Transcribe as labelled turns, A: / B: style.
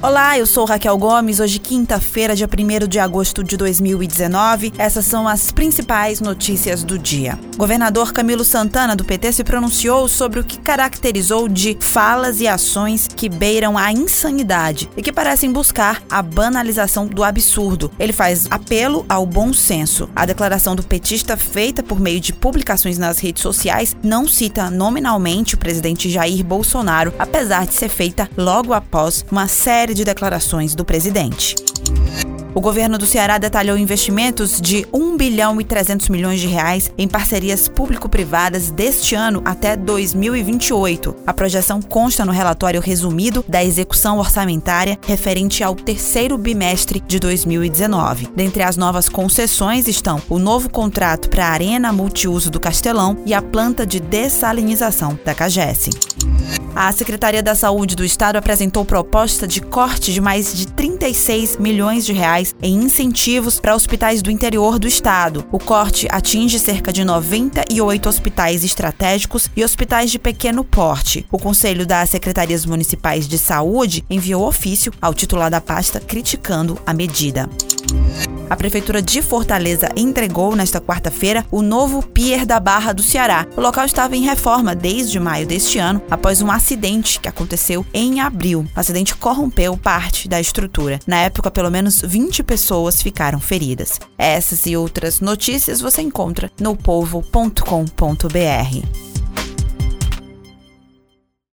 A: Olá, eu sou Raquel Gomes. Hoje, quinta-feira, dia 1 de agosto de 2019. Essas são as principais notícias do dia. Governador Camilo Santana, do PT, se pronunciou sobre o que caracterizou de falas e ações que beiram a insanidade e que parecem buscar a banalização do absurdo. Ele faz apelo ao bom senso. A declaração do petista, feita por meio de publicações nas redes sociais, não cita nominalmente o presidente Jair Bolsonaro, apesar de ser feita logo após uma série de declarações do presidente. O governo do Ceará detalhou investimentos de 1 bilhão e 300 milhões de reais em parcerias público-privadas deste ano até 2028. A projeção consta no relatório resumido da execução orçamentária referente ao terceiro bimestre de 2019. Dentre as novas concessões estão o novo contrato para a Arena Multiuso do Castelão e a planta de dessalinização da Cagesse. A Secretaria da Saúde do Estado apresentou proposta de corte de mais de 36 milhões de reais em incentivos para hospitais do interior do estado. O corte atinge cerca de 98 hospitais estratégicos e hospitais de pequeno porte. O Conselho das Secretarias Municipais de Saúde enviou ofício ao titular da pasta criticando a medida. A Prefeitura de Fortaleza entregou nesta quarta-feira o novo Pier da Barra do Ceará. O local estava em reforma desde maio deste ano, após um acidente que aconteceu em abril. O acidente corrompeu parte da estrutura. Na época, pelo menos 20 pessoas ficaram feridas. Essas e outras notícias você encontra no povo.com.br.